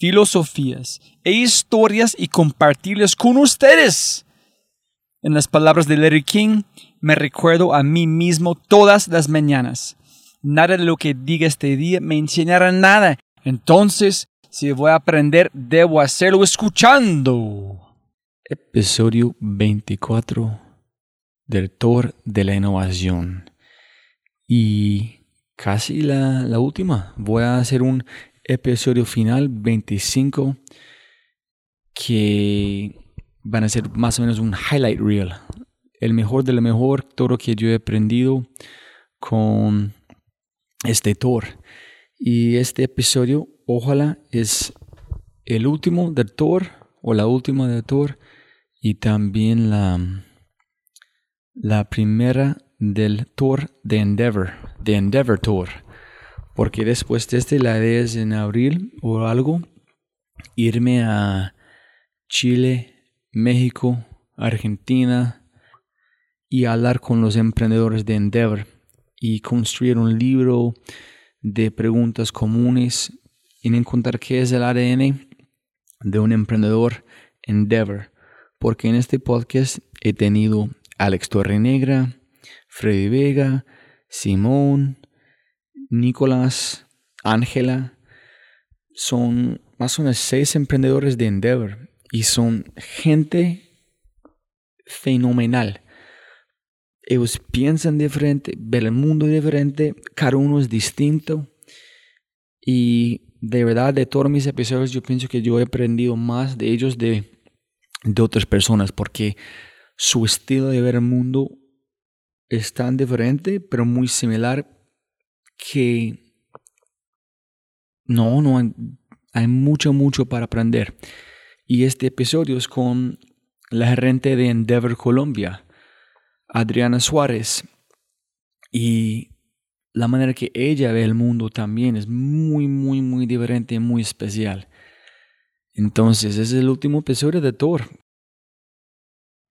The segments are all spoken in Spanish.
filosofías e historias y compartirlas con ustedes. En las palabras de Larry King, me recuerdo a mí mismo todas las mañanas. Nada de lo que diga este día me enseñará nada. Entonces, si voy a aprender, debo hacerlo escuchando. Episodio 24 del Tor de la Innovación. Y casi la, la última. Voy a hacer un episodio final 25 que van a ser más o menos un highlight reel. El mejor de lo mejor, todo lo que yo he aprendido con este tour. Y este episodio, ojalá, es el último del tour o la última del tour y también la, la primera del tour de Endeavor, de Endeavor Tour porque después de este la idea es en abril o algo irme a Chile, México, Argentina y hablar con los emprendedores de Endeavor y construir un libro de preguntas comunes y encontrar qué es el ADN de un emprendedor Endeavor. Porque en este podcast he tenido Alex Torrenegra, Freddy Vega, Simón, Nicolás, Ángela, son más o menos seis emprendedores de Endeavor y son gente fenomenal. Ellos piensan diferente, ven el mundo diferente, cada uno es distinto. Y de verdad, de todos mis episodios, yo pienso que yo he aprendido más de ellos de, de otras personas, porque su estilo de ver el mundo es tan diferente, pero muy similar que no, no hay, mucho, mucho para aprender. Y este episodio es con la gerente de Endeavor Colombia, Adriana Suárez. Y la manera que ella ve el mundo también es muy, muy, muy diferente y muy especial. Entonces, ese es el último episodio de Thor.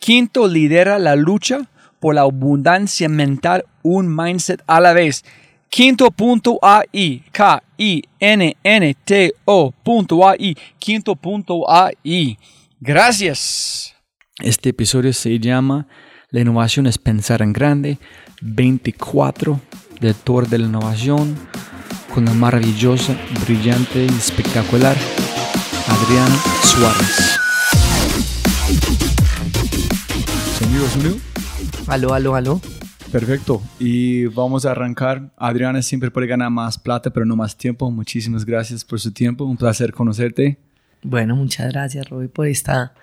Quinto, lidera la lucha por la abundancia mental, un mindset a la vez. Quinto punto AI, K-I-N-N-T-O punto AI, quinto punto AI. Gracias. Este episodio se llama La innovación es pensar en grande, 24 del Tour de la Innovación, con la maravillosa, brillante y espectacular Adriana Suárez. Sonido, Aló, aló, aló. Perfecto. Y vamos a arrancar. Adriana siempre puede ganar más plata, pero no más tiempo. Muchísimas gracias por su tiempo. Un placer conocerte. Bueno, muchas gracias, Roby, por esta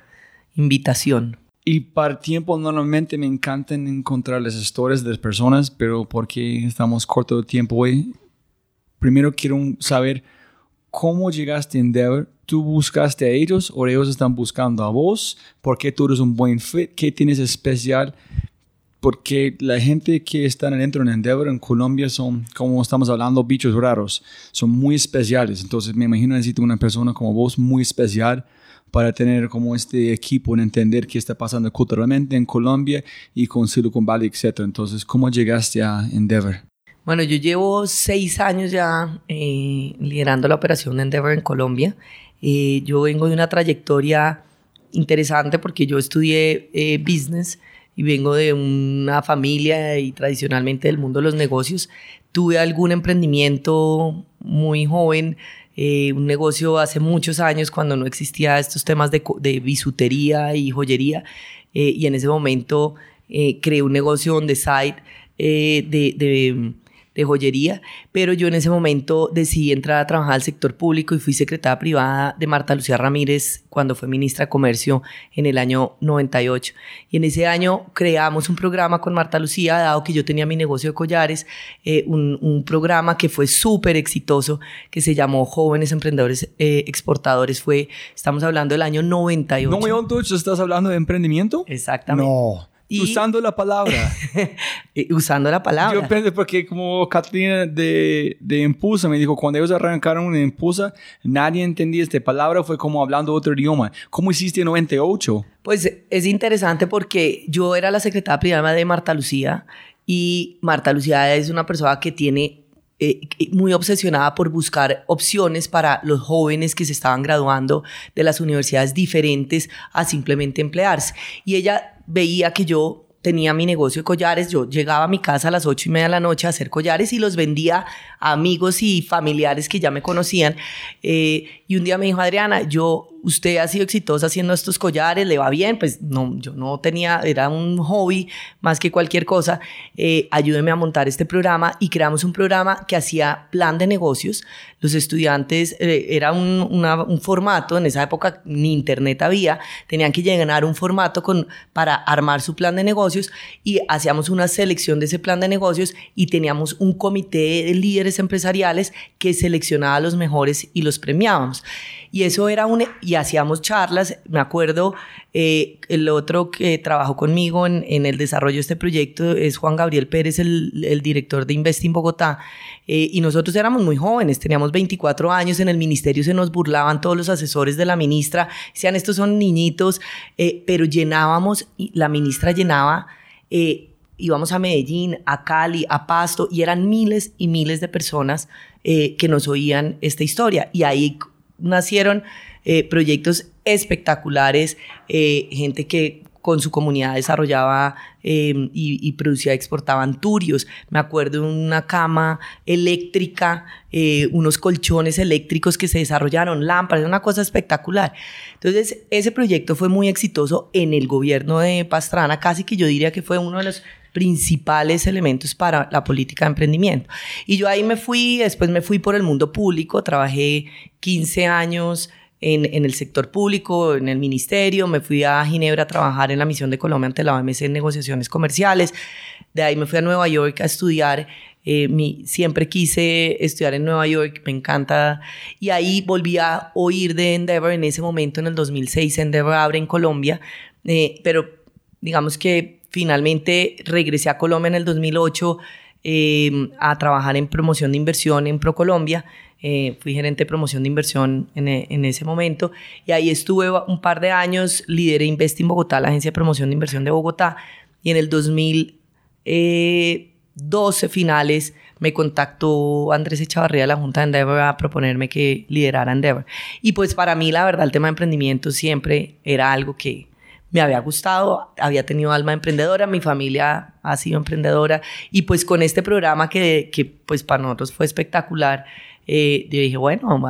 invitación. Y para tiempo normalmente me encantan encontrar las historias de las personas, pero porque estamos corto de tiempo hoy, primero quiero saber cómo llegaste a Endeavor. ¿Tú buscaste a ellos o ellos están buscando a vos? ¿Por qué tú eres un buen fit? ¿Qué tienes especial? Porque la gente que está dentro de Endeavor en Colombia son, como estamos hablando, bichos raros. Son muy especiales. Entonces me imagino necesito una persona como vos muy especial para tener como este equipo en entender qué está pasando culturalmente en Colombia y con Silicon Valley, etc. Entonces, ¿cómo llegaste a Endeavor? Bueno, yo llevo seis años ya eh, liderando la operación de Endeavor en Colombia. Eh, yo vengo de una trayectoria interesante porque yo estudié eh, business y vengo de una familia y tradicionalmente del mundo de los negocios. Tuve algún emprendimiento muy joven eh, un negocio hace muchos años cuando no existía estos temas de, de bisutería y joyería eh, y en ese momento eh, creé un negocio on the side de, de de joyería, pero yo en ese momento decidí entrar a trabajar al sector público y fui secretaria privada de Marta Lucía Ramírez cuando fue ministra de Comercio en el año 98. Y en ese año creamos un programa con Marta Lucía, dado que yo tenía mi negocio de collares, eh, un, un, programa que fue súper exitoso, que se llamó Jóvenes Emprendedores eh, Exportadores. Fue, estamos hablando del año 98. ¿No, estás hablando de emprendimiento? Exactamente. No usando la palabra. usando la palabra. Yo pensé porque como Catalina de, de Empusa me dijo, cuando ellos arrancaron una Empusa, nadie entendía esta palabra, fue como hablando otro idioma. ¿Cómo hiciste en 98? Pues es interesante porque yo era la secretaria privada de Marta Lucía y Marta Lucía es una persona que tiene eh, muy obsesionada por buscar opciones para los jóvenes que se estaban graduando de las universidades diferentes a simplemente emplearse. Y ella veía que yo tenía mi negocio de collares, yo llegaba a mi casa a las ocho y media de la noche a hacer collares y los vendía a amigos y familiares que ya me conocían. Eh, y un día me dijo, Adriana, yo usted ha sido exitosa haciendo estos collares, le va bien, pues no, yo no tenía, era un hobby más que cualquier cosa, eh, ayúdeme a montar este programa y creamos un programa que hacía plan de negocios. Los estudiantes, eh, era un, formato, en esa época ni internet había, tenían que llenar un formato con, para armar su plan de negocios y hacíamos una selección de ese plan de negocios y teníamos un comité de líderes empresariales que seleccionaba a los mejores y los premiábamos. Y eso era un, y hacíamos charlas, me acuerdo, eh, el otro que trabajó conmigo en, en, el desarrollo de este proyecto es Juan Gabriel Pérez, el, el director de Investing Bogotá, eh, y nosotros éramos muy jóvenes, teníamos 24 años, en el ministerio se nos burlaban todos los asesores de la ministra, decían, estos son niñitos, eh, pero llenábamos, la ministra llenaba íbamos a Medellín, a Cali, a Pasto, y eran miles y miles de personas que nos oían esta historia. Y ahí nacieron eh, proyectos espectaculares, eh, gente que con su comunidad desarrollaba em, y, producía, exportaban turios. Me acuerdo de una cama eléctrica, eh, unos colchones eléctricos que se desarrollaron, lámparas, una cosa espectacular. Entonces, ese proyecto fue muy exitoso en el gobierno de Pastrana, casi que yo diría que fue uno de los principales elementos para la política de emprendimiento. Y yo ahí me fui, después me fui por el mundo público, trabajé 15 años en, en, el sector público, en el ministerio, me fui a Ginebra a trabajar en la misión de Colombia ante la OMC en negociaciones comerciales, de ahí me fui a Nueva York a estudiar, eh, mi, siempre quise estudiar en Nueva York, me encanta, y ahí volví a oír de Endeavor en ese momento, en el 2006, Endeavor abre en Colombia, eh, pero digamos que Finalmente regresé a Colombia en el 2008 eh, a trabajar en promoción de inversión en ProColombia. Eh, fui gerente de promoción de inversión en, en, ese momento y ahí estuve un par de años, lideré Investing Bogotá, la agencia de promoción de inversión de Bogotá, y en el 2012 eh, finales me contactó Andrés Echavarría de la Junta de Endeavor a proponerme que liderara Endeavor. Y pues para mí la verdad el tema de emprendimiento siempre era algo que, me había gustado, había tenido alma emprendedora, mi familia ha sido emprendedora y pues con este programa que, que pues para nosotros fue espectacular, eh, yo dije, bueno,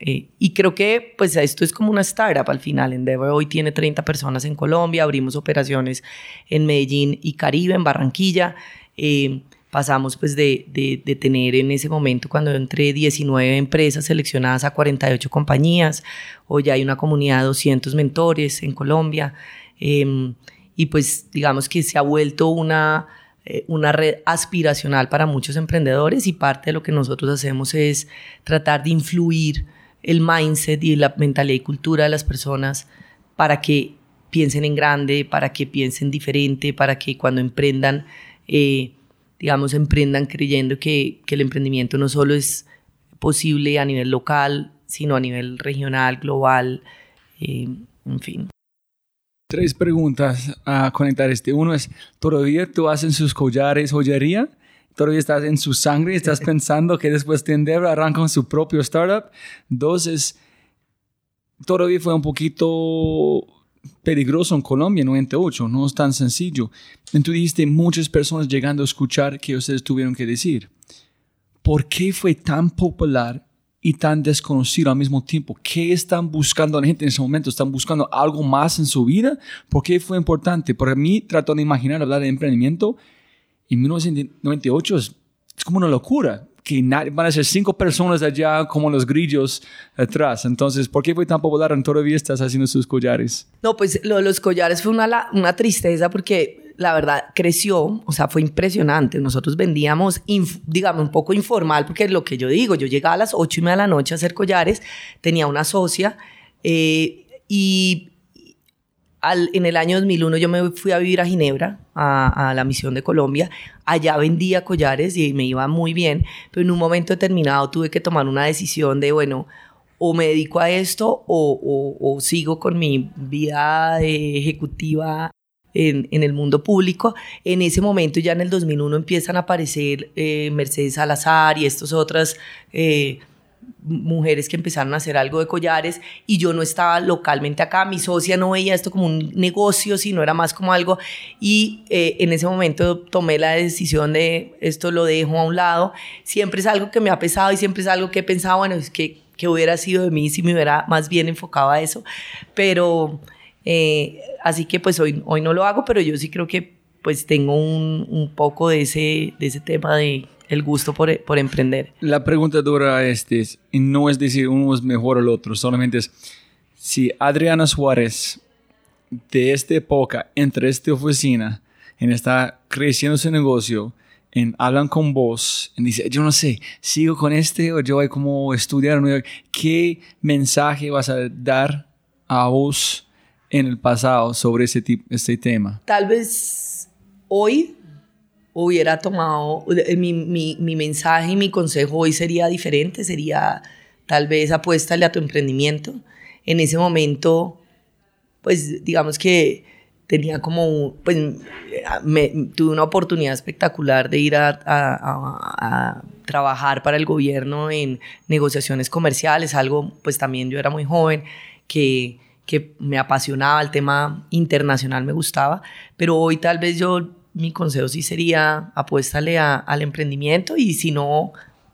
eh, y creo que pues esto es como una startup al final. Endeavor hoy tiene 30 personas en Colombia, abrimos operaciones en Medellín y Caribe, en Barranquilla. Eh, pasamos pues de, de, de, tener en ese momento cuando entré 19 empresas seleccionadas a 48 compañías, hoy hay una comunidad de 200 mentores en Colombia eh, y pues digamos que se ha vuelto una, eh, una red aspiracional para muchos emprendedores y parte de lo que nosotros hacemos es tratar de influir el mindset y la mentalidad y cultura de las personas para que piensen en grande, para que piensen diferente, para que cuando emprendan eh, digamos, emprendan creyendo que, que, el emprendimiento no solo es posible a nivel local, sino a nivel regional, global, eh, en fin. Tres preguntas a conectar este. Uno es, ¿todavía tú haces sus collares joyería? ¿Todavía estás en su sangre? ¿Estás pensando que después de Endeavor arrancan su propio startup? Dos es, todavía fue un poquito peligroso en Colombia, 98, no es tan sencillo. Entonces dijiste muchas personas llegando a escuchar que ustedes tuvieron que decir. ¿Por qué fue tan popular y tan desconocido al mismo tiempo? ¿Qué están buscando la gente en ese momento? ¿Están buscando algo más en su vida? ¿Por qué fue importante? Para mí, trato de imaginar hablar de emprendimiento en 1998 es, es como una locura que van a ser cinco personas allá como los grillos atrás. Entonces, ¿por qué fue tan popular en todavía estás haciendo sus collares? No, pues los collares fue una, una tristeza porque la verdad creció, o sea, fue impresionante. Nosotros vendíamos, digamos, un poco informal, porque lo que yo digo, yo llegaba a las ocho y media de la noche a hacer collares, tenía una socia eh, y en el año 2001 yo me fui a vivir a Ginebra, a, la misión de Colombia. Allá vendía collares y me iba muy bien, pero en un momento determinado tuve que tomar una decisión de, bueno, o me dedico a esto o, sigo con mi vida ejecutiva en, el mundo público. En ese momento, ya en el 2001, empiezan a aparecer eh, Mercedes Salazar y estas otras eh, mujeres que empezaron a hacer algo de collares y yo no estaba localmente acá, mi socia no veía esto como un negocio, sino era más como algo. Y eh, en ese momento tomé la decisión de esto lo dejo a un lado, siempre es algo que me ha pesado y siempre es algo que he pensado, bueno, es que, que hubiera sido de mí si me hubiera más bien enfocado a eso, pero eh, así que pues hoy, hoy no lo hago, pero yo sí creo que pues tengo un, un poco de ese, de ese tema de el gusto por, por emprender. La pregunta dura este, no es decir uno es mejor el otro, solamente es si Adriana Suárez de esta época entre esta oficina en está creciendo su negocio, en hablan con vos, en dice, yo no sé, sigo con este o yo voy como estudiar en York, ¿qué mensaje vas a dar a vos en el pasado sobre ese, tipo, este tema? Tal vez hoy hubiera tomado, eh, mi, mi, mi, mensaje y mi consejo hoy sería diferente, sería tal vez apuéstale a tu emprendimiento. En ese momento, pues digamos que tenía como, pues tuve una oportunidad espectacular de ir a, a, a, trabajar para el gobierno en negociaciones comerciales, algo pues también yo era muy joven, que, que me apasionaba, el tema internacional me gustaba, pero hoy tal vez yo mi consejo sí sería apuéstale al emprendimiento y si no,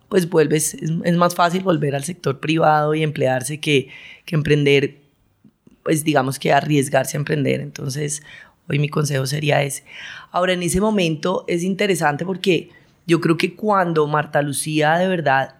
pues vuelves, es, más fácil volver al sector privado y emplearse que, que emprender, pues digamos que arriesgarse a emprender. Entonces, hoy mi consejo sería ese. Ahora, en ese momento es interesante porque yo creo que cuando Marta Lucía de verdad,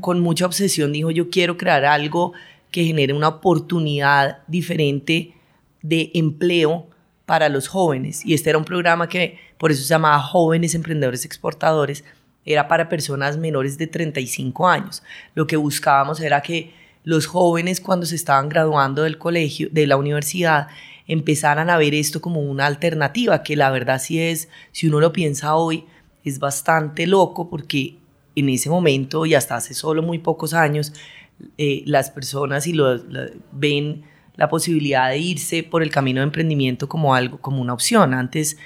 con mucha obsesión, dijo, yo quiero crear algo que genere una oportunidad diferente de empleo, para los jóvenes. Y este era un programa que por eso se llamaba Jóvenes Emprendedores Exportadores. Era para personas menores de 35 años. Lo que buscábamos era que los jóvenes cuando se estaban graduando del colegio, de la universidad, empezaran a ver esto como una alternativa, que la verdad sí es, si uno lo piensa hoy, es bastante loco porque en ese momento y hasta hace solo muy pocos años, eh, las personas y lo, ven la posibilidad de irse por el camino de emprendimiento como algo, como una opción. Antes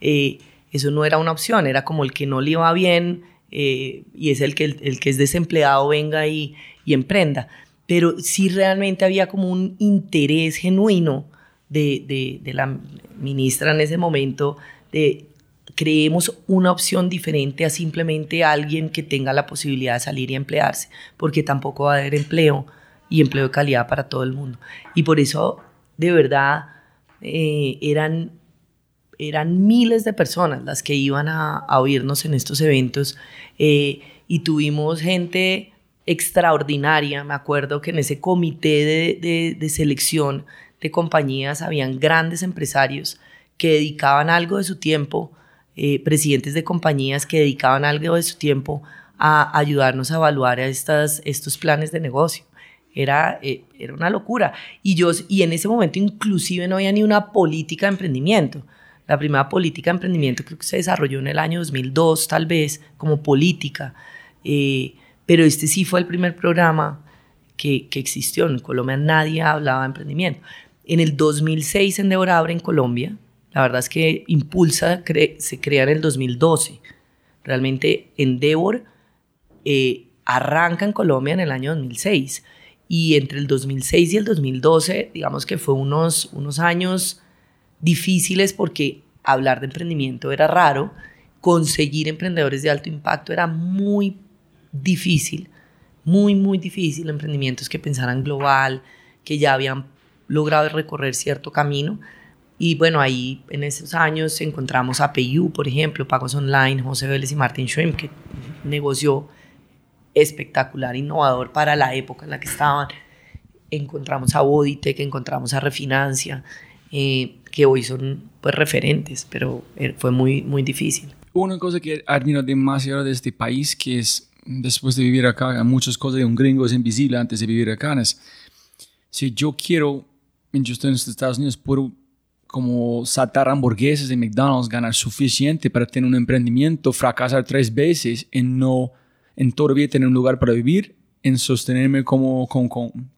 eh, eso no era una opción, era como el que no le iba bien eh, y es el que, el, que es desempleado venga y, y, emprenda. Pero sí realmente había como un interés genuino de, de, de la ministra en ese momento de creemos una opción diferente a simplemente alguien que tenga la posibilidad de salir y emplearse, porque tampoco va a haber empleo y empleo de calidad para todo el mundo. Y por eso, de verdad, eh, eran eran miles de personas las que iban a, oírnos en estos eventos eh, y tuvimos gente extraordinaria. Me acuerdo que en ese comité de, de, selección de compañías habían grandes empresarios que dedicaban algo de su tiempo, eh, presidentes de compañías que dedicaban algo de su tiempo a ayudarnos a evaluar estas, estos planes de negocio. Era, eh, era una locura. Y, yo, y en ese momento inclusive no había ni una política de emprendimiento. La primera política de emprendimiento creo que se desarrolló en el año 2002, tal vez, como política. Eh, pero este sí fue el primer programa que, que, existió. En Colombia nadie hablaba de emprendimiento. En el 2006 en Abre en Colombia, la verdad es que Impulsa se crea en el 2012. Realmente Endeavor eh, arranca en Colombia en el año 2006 y entre el 2006 y el 2012, digamos que fue unos, unos años difíciles porque hablar de emprendimiento era raro, conseguir emprendedores de alto impacto era muy difícil, muy, muy difícil, emprendimientos que pensaran global, que ya habían logrado recorrer cierto camino. Y bueno, ahí en esos años encontramos a PayU, por ejemplo, Pagos Online, José Vélez y Martin Schwem, que negoció espectacular, innovador para la época en la que estaban. Encontramos a Boditec, encontramos a Refinancia, eh, que hoy son pues referentes, pero eh, fue muy, muy difícil. Una cosa que admiro demasiado de este país, que es después de vivir acá, muchas cosas de un gringo es invisible antes de vivir acá, es si yo quiero, yo estoy en Estados Unidos, puedo como saltar hamburguesas de McDonald's, ganar suficiente para tener un emprendimiento, fracasar tres veces en no en todavía tener un lugar para vivir, en sostenerme como con,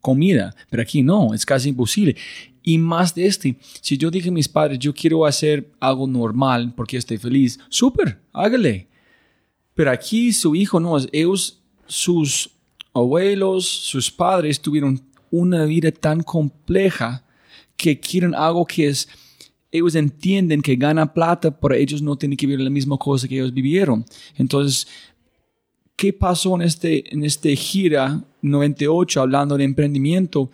comida. Pero aquí no, es casi imposible. Y más de este, si yo dije a mis padres, yo quiero hacer algo normal porque estoy feliz, súper, hágale. Pero aquí su hijo no, ellos, sus abuelos, sus padres tuvieron una vida tan compleja que quieren algo que es, ellos entienden que gana plata, pero ellos no tienen que vivir la misma cosa que ellos vivieron. Entonces, qué pasó en este, en este gira 98 hablando de emprendimiento,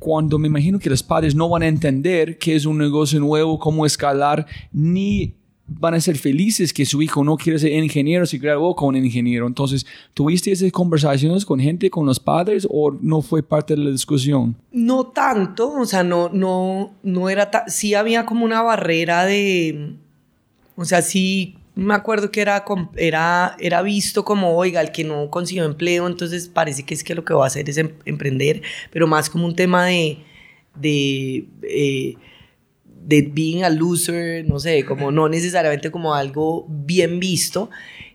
cuando me imagino que los padres no van a entender qué es un negocio nuevo, cómo escalar, ni van a ser felices que su hijo no quiere ser ingeniero, si graduó con ingeniero. Entonces, ¿tuviste esas conversaciones con gente, con los padres, o no fue parte de la discusión? No tanto, o sea, no, no, no era, sí había como una barrera de, o sea, sí me acuerdo que era, era, era visto como, oiga, el que no consiguió empleo, entonces parece que es que lo que va a hacer es em, emprender, pero más como un tema de, de, eh, de being a loser, no sé, como no necesariamente como algo bien visto,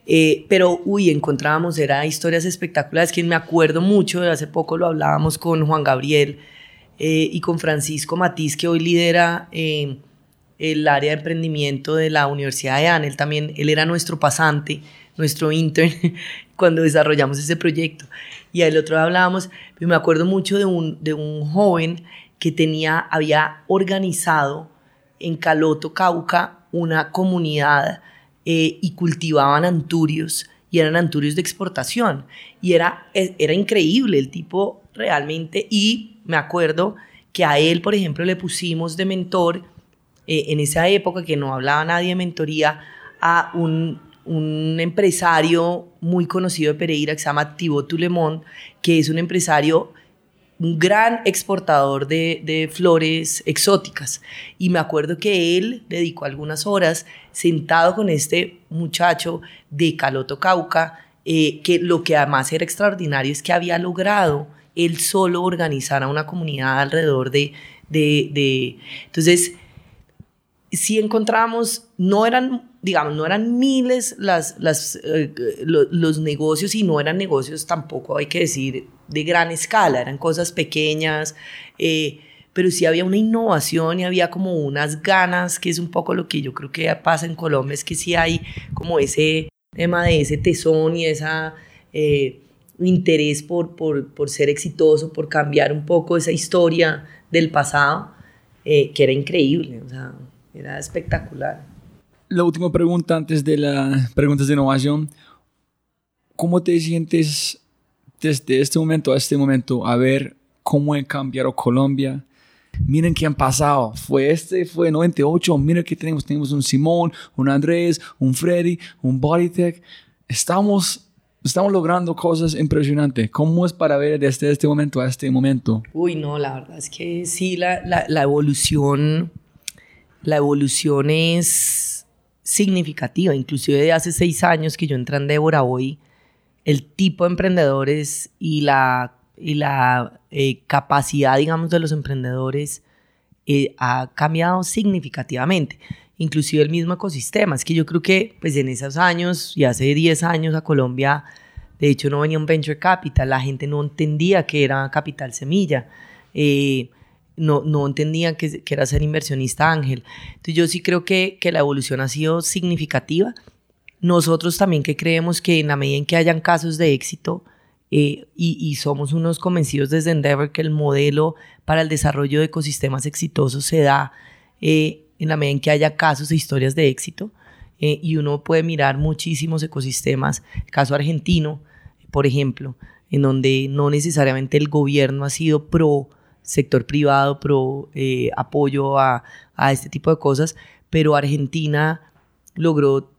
eh, pero, uy, encontrábamos, era historias espectaculares, que me acuerdo mucho, hace poco lo hablábamos con Juan Gabriel eh, y con Francisco Matiz, que hoy lidera el área de emprendimiento de la Universidad de Anne. Él también, él era nuestro pasante, nuestro intern, cuando desarrollamos ese proyecto. Y al otro hablábamos, me acuerdo mucho de un, de un joven que tenía, había organizado en Caloto, Cauca, una comunidad eh, y cultivaban anturios y eran anturios de exportación. Y era, e, era increíble el tipo realmente. Y me acuerdo que a él, por ejemplo, le pusimos de mentor eh, en esa época que no hablaba nadie de mentoría, a un, un empresario muy conocido de Pereira que se llama Thibaut Tulemont, que es un empresario un gran exportador de, de, flores exóticas. Y me acuerdo que él dedicó algunas horas sentado con este muchacho de Caloto Cauca, eh, que lo que además era extraordinario es que había logrado él solo organizar a una comunidad alrededor de... de, de entonces, si encontramos, no eran, digamos, no eran miles las, las, eh, los negocios y no eran negocios tampoco, hay que decir, de gran escala, eran cosas pequeñas, eh, pero sí había una innovación y había como unas ganas, que es un poco lo que yo creo que pasa en Colombia, es que sí hay como ese tema de ese tesón y esa... Eh, interés por, por, por, ser exitoso, por cambiar un poco esa historia del pasado, que era increíble. O sea, era espectacular. La última pregunta antes de las preguntas de innovación. ¿Cómo te sientes desde este momento a este momento a ver cómo ha cambiado Colombia miren qué han pasado. Fue este, fue 98, miren que tenemos. Tenemos un Simón, un Andrés, un Freddy, un Bodytech. Estamos, estamos logrando cosas impresionantes. ¿Cómo es para ver desde este momento a este momento? Uy, no, la verdad es que sí, la, la, la evolución, la evolución es significativa. Inclusive de hace seis años que yo entré en Débora hoy, el tipo de emprendedores y la, y la eh, capacidad, digamos, de los emprendedores eh, ha cambiado significativamente. Inclusive el mismo ecosistema. Es que yo creo que pues en esos años y hace 10 años a Colombia, de hecho no venía un venture capital, la gente no entendía que era capital semilla. Eh, no, no entendían que, que, era ser inversionista ángel. Entonces yo sí creo que, que la evolución ha sido significativa. Nosotros también que creemos que en la medida en que hayan casos de éxito, eh, y, y, somos unos convencidos desde Endeavor que el modelo para el desarrollo de ecosistemas exitosos se da eh, en la medida en que haya casos e historias de éxito. Eh, y uno puede mirar muchísimos ecosistemas, caso argentino, por ejemplo, en donde no necesariamente el gobierno ha sido pro sector privado, pro eh, apoyo a, a este tipo de cosas, pero Argentina logró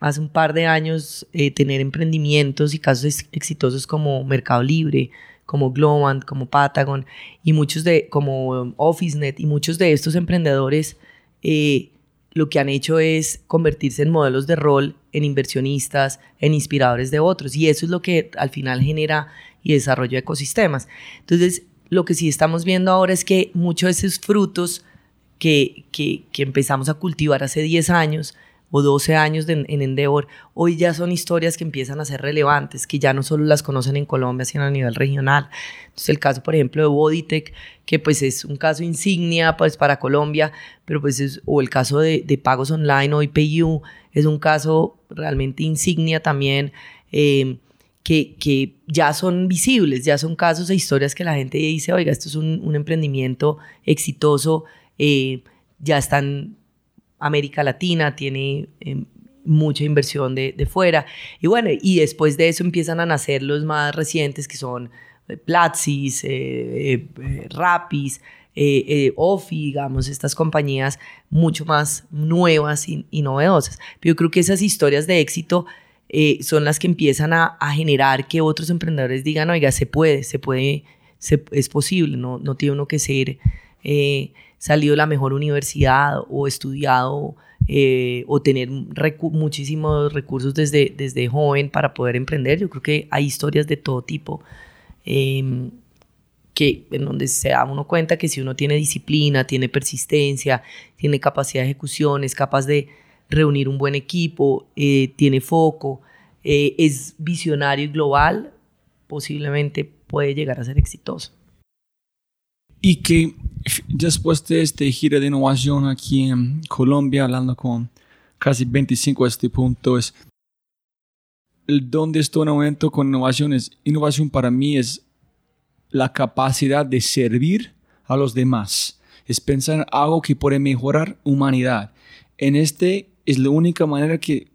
hace un par de años eh, tener emprendimientos y casos exitosos como Mercado Libre, como Globant, como Patagon y muchos de como OfficeNet y muchos de estos emprendedores eh, lo que han hecho es convertirse en modelos de rol, en inversionistas, en inspiradores de otros y eso es lo que al final genera y desarrolla ecosistemas. Entonces, lo que sí estamos viendo ahora es que muchos de esos frutos que, que, empezamos a cultivar hace 10 años, o 12 años en Endeavor, hoy ya son historias que empiezan a ser relevantes, que ya no solo las conocen en Colombia, sino a nivel regional. Entonces el caso, por ejemplo, de Bodytech, que pues es un caso insignia pues para Colombia, pero pues es, o el caso de, de pagos online o IPU, es un caso realmente insignia también, eh, que, ya son visibles, ya son casos e historias que la gente dice, oiga, esto es un, emprendimiento exitoso, eh, ya están América Latina, tiene eh, mucha inversión de, fuera. Y bueno, y después de eso empiezan a nacer los más recientes que son eh, Platsis, eh, Rapis, Ofi, digamos, estas compañías mucho más nuevas y, y, novedosas. Yo creo que esas historias de éxito son las que empiezan a, a, generar que otros emprendedores digan, oiga, se puede, se puede, se, es posible, no, no tiene uno que ser salido de la mejor universidad o estudiado eh, o tener recu muchísimos recursos desde, desde joven para poder emprender. Yo creo que hay historias de todo tipo. Eh, que en donde se da uno cuenta que si uno tiene disciplina, tiene persistencia, tiene capacidad de ejecución, es capaz de reunir un buen equipo, eh, tiene foco, eh, es visionario y global, posiblemente puede llegar a ser exitoso. Y que después de este gira de innovación aquí en Colombia, hablando con casi 25 a este punto, es el donde estoy en momento con innovaciones. Innovación para mí es la capacidad de servir a los demás. Es pensar en algo que puede mejorar humanidad. En este es la única manera que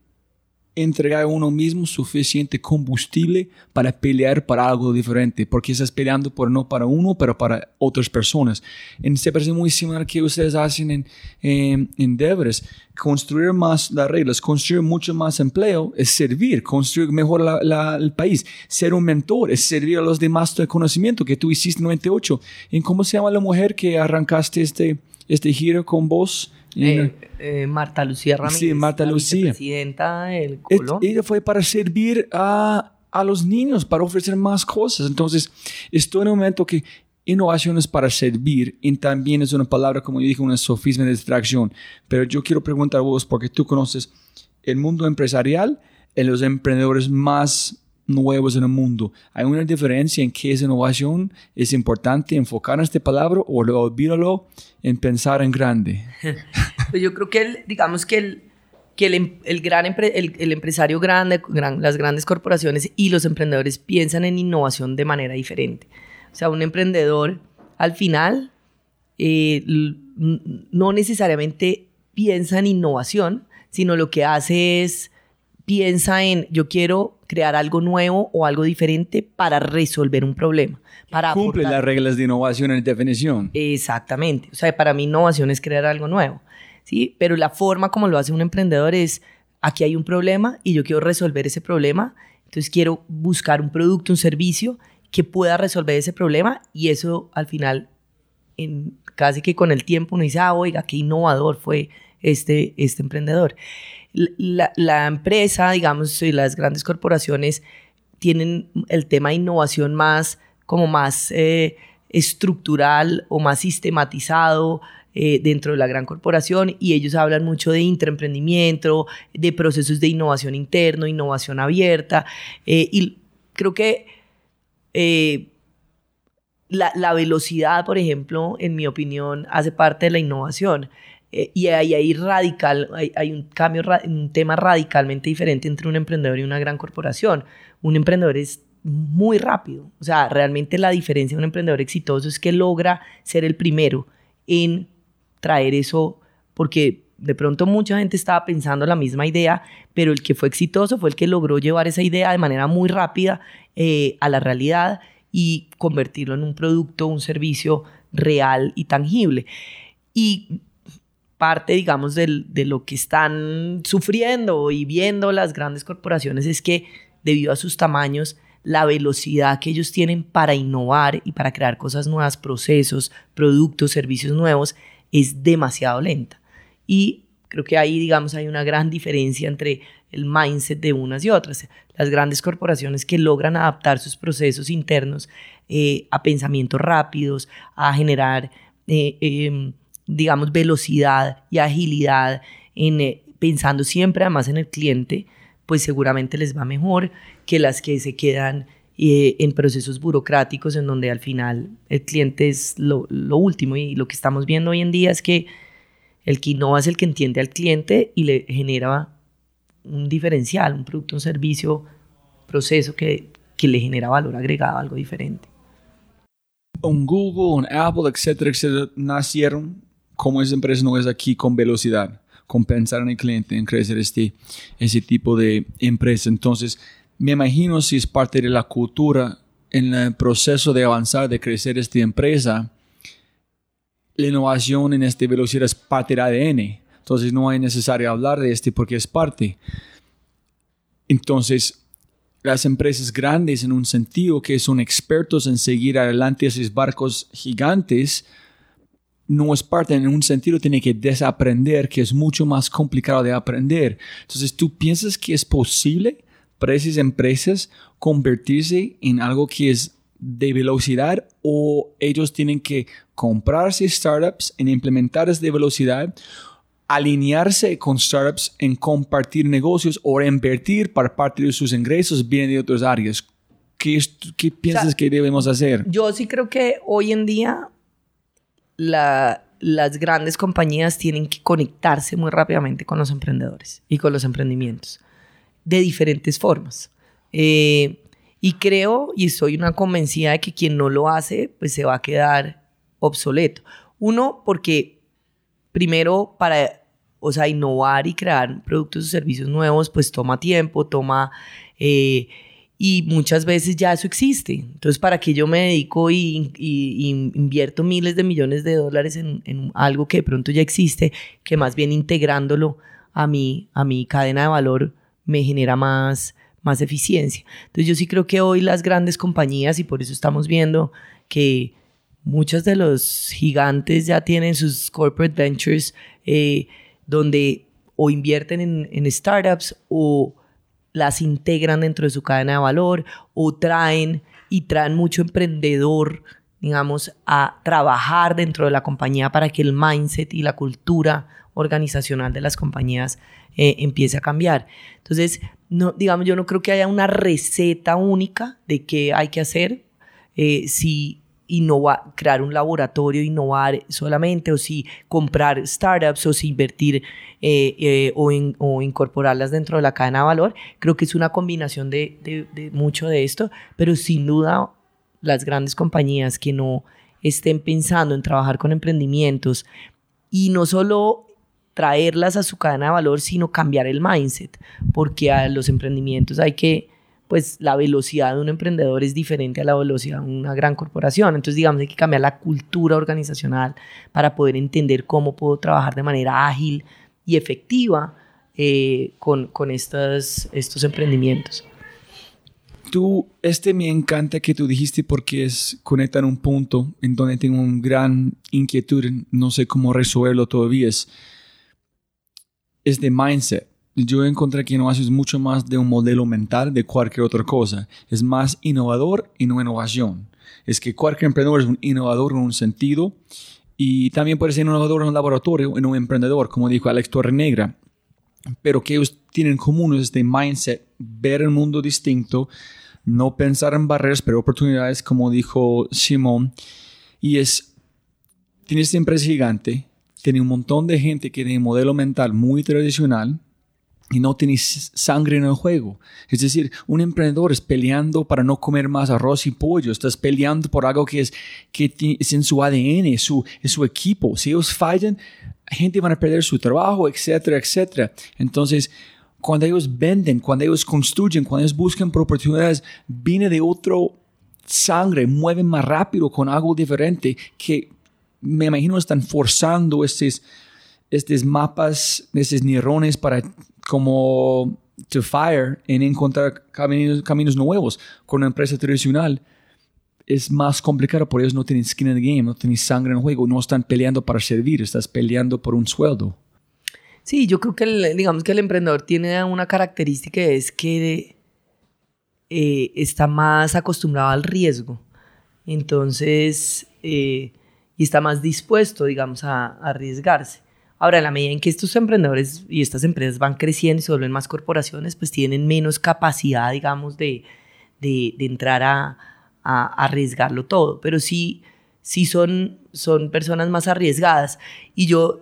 entregar a uno mismo suficiente combustible para pelear para algo diferente, porque estás peleando por no para uno, pero para otras personas. En se parece muy similar que ustedes hacen en, en, en Devers. Construir más las reglas, construir mucho más empleo es servir, construir mejor la, la, el país. Ser un mentor es servir a los demás de conocimiento que tú hiciste en 98. ¿En cómo se llama la mujer que arrancaste este, este giro con vos? Eh, eh, Marta Lucía Ramírez. Sí, Marta Lucía. Presidenta del Colón. Ella fue para servir a, a, los niños, para ofrecer más cosas. Entonces, estoy en un momento que innovación es para servir y también es una palabra, como yo dije, una sofisma de distracción. Pero yo quiero preguntar a vos, porque tú conoces el mundo empresarial, en los emprendedores más nuevos en el mundo. ¿Hay una diferencia en qué es innovación? ¿Es importante enfocar en esta palabra o olvídalo en pensar en grande? pues yo creo que, el, digamos que el, que el, el gran empre, el, el, empresario grande, gran, las grandes corporaciones y los emprendedores piensan en innovación de manera diferente. O sea, un emprendedor al final eh, no necesariamente piensa en innovación, sino lo que hace es piensa en yo quiero crear algo nuevo o algo diferente para resolver un problema. Para Cumple aportar- las reglas de innovación en definición. Exactamente. O sea, para mí innovación es crear algo nuevo. ¿sí? Pero la forma como lo hace un emprendedor es, aquí hay un problema y yo quiero resolver ese problema. Entonces quiero buscar un producto, un servicio que pueda resolver ese problema y eso al final, en, casi que con el tiempo uno dice, ah, oiga, qué innovador fue este, este emprendedor. La, la empresa, digamos, y las grandes corporaciones tienen el tema de innovación más, como más eh, estructural o más sistematizado eh, dentro de la gran corporación y ellos hablan mucho de intraemprendimiento, de procesos de innovación interno, innovación abierta eh, y creo que la, la velocidad, por ejemplo, en mi opinión, hace parte de la innovación. Eh, y ahí hay radical, hay, hay un cambio, un tema radicalmente diferente entre un emprendedor y una gran corporación. Un emprendedor es muy rápido. O sea, realmente la diferencia de un emprendedor exitoso es que logra ser el primero en traer eso, porque de pronto mucha gente estaba pensando la misma idea, pero el que fue exitoso fue el que logró llevar esa idea de manera muy rápida eh, a la realidad y convertirlo en un producto, un servicio real y tangible. Y parte, digamos, de lo que están sufriendo y viendo las grandes corporaciones es que debido a sus tamaños, la velocidad que ellos tienen para innovar y para crear cosas nuevas, procesos, productos, servicios nuevos, es demasiado lenta. Y creo que ahí, digamos, hay una gran diferencia entre el mindset de unas y otras. Las grandes corporaciones que logran adaptar sus procesos internos eh, a pensamientos rápidos, a generar, eh, eh, digamos, velocidad y agilidad, en, eh, pensando siempre además en el cliente, pues seguramente les va mejor que las que se quedan eh, en procesos burocráticos en donde al final el cliente es lo, lo último y lo que estamos viendo hoy en día es que el que innova es el que entiende al cliente y le genera un diferencial, un producto, un servicio, proceso que, que le genera valor agregado, algo diferente. Un Google, un Apple, etcétera, etcétera, nacieron como esa empresa no es aquí con velocidad, con pensar en el cliente, en crecer este, ese tipo de empresa. Entonces, me imagino si es parte de la cultura en el proceso de avanzar, de crecer esta empresa, la innovación en esta velocidad es parte del ADN. Entonces, no es necesario hablar de este porque es parte. Entonces, las empresas grandes en un sentido que son expertos en seguir adelante esos barcos gigantes, no es parte, en un sentido tiene que desaprender, que es mucho más complicado de aprender. Entonces, ¿tú piensas que es posible para esas empresas convertirse en algo que es de velocidad o ellos tienen que comprarse startups en implementar de velocidad alinearse con startups en compartir negocios o invertir para parte de sus ingresos vienen de otras áreas. ¿Qué, qué piensas O sea, que debemos hacer? Yo sí creo que hoy en día la- las grandes compañías tienen que conectarse muy rápidamente con los emprendedores y con los emprendimientos de diferentes formas. Eh, y creo y estoy una convencida de que quien no lo hace, pues se va a quedar obsoleto. Uno, porque primero para, o sea, innovar y crear productos o servicios nuevos, pues toma tiempo, toma... eh, y muchas veces ya eso existe. Entonces, ¿para qué yo me dedico y, invierto miles de millones de dólares en, algo que de pronto ya existe, que más bien integrándolo a mi, a mi cadena de valor me genera más, más eficiencia? Entonces, yo sí creo que hoy las grandes compañías, y por eso estamos viendo que muchos de los gigantes ya tienen sus corporate ventures eh, donde o invierten en, en startups o las integran dentro de su cadena de valor o traen y traen mucho emprendedor, digamos, a trabajar dentro de la compañía para que el mindset y la cultura organizacional de las compañías eh, empiece a cambiar. Entonces, no, digamos, yo no creo que haya una receta única de qué hay que hacer. Eh, si innovar, crear un laboratorio, innovar solamente, o si comprar startups, o si invertir eh, eh, o, in- o incorporarlas dentro de la cadena de valor. Creo que es una combinación de, de- de mucho de esto, pero sin duda las grandes compañías que no estén pensando en trabajar con emprendimientos y no solo traerlas a su cadena de valor, sino cambiar el mindset, porque a los emprendimientos hay que pues la velocidad de un emprendedor es diferente a la velocidad de una gran corporación. Entonces, digamos, hay que cambiar la cultura organizacional para poder entender cómo puedo trabajar de manera ágil y efectiva eh, con, con estos, estos emprendimientos. Tú, este me encanta que tú dijiste porque es conectar un punto en donde tengo un gran inquietud, no sé cómo resolverlo todavía, es, es de mindset yo encontré que no es mucho más de un modelo mental de cualquier otra cosa. Es más innovador y no innovación. Es que cualquier emprendedor es un innovador en un sentido y también puede ser innovador en un laboratorio, en un emprendedor, como dijo Alex Torrenegra. Pero que ellos tienen en común es este mindset, ver el mundo distinto, no pensar en barreras, pero oportunidades, como dijo Simón. Y es, tiene esta empresa gigante, tiene un montón de gente que tiene un modelo mental muy tradicional, y no tienes sangre en el juego. Es decir, un emprendedor es peleando para no comer más arroz y pollo, estás peleando por algo que es, que es en su ADN, es su, es su equipo. Si ellos fallan, gente va a perder su trabajo, etcétera, etcétera. Entonces, cuando ellos venden, cuando ellos construyen, cuando ellos buscan oportunidades, viene de otro sangre, mueven más rápido con algo diferente que me imagino están forzando estos, estos mapas, estos neurones para como to fire en encontrar caminos, caminos nuevos con una empresa tradicional es más complicado por ellos no tienen skin in the game, no tienen sangre en el juego, no están peleando para servir, estás peleando por un sueldo. Sí, yo creo que el, digamos que el emprendedor tiene una característica es que eh, está más acostumbrado al riesgo, entonces eh, y está más dispuesto, digamos, a arriesgarse. Ahora, en la medida en que estos emprendedores y estas empresas van creciendo y se vuelven más corporaciones, pues tienen menos capacidad, digamos, de, de, entrar a, a, arriesgarlo todo. Pero sí, sí son, son personas más arriesgadas. Y yo,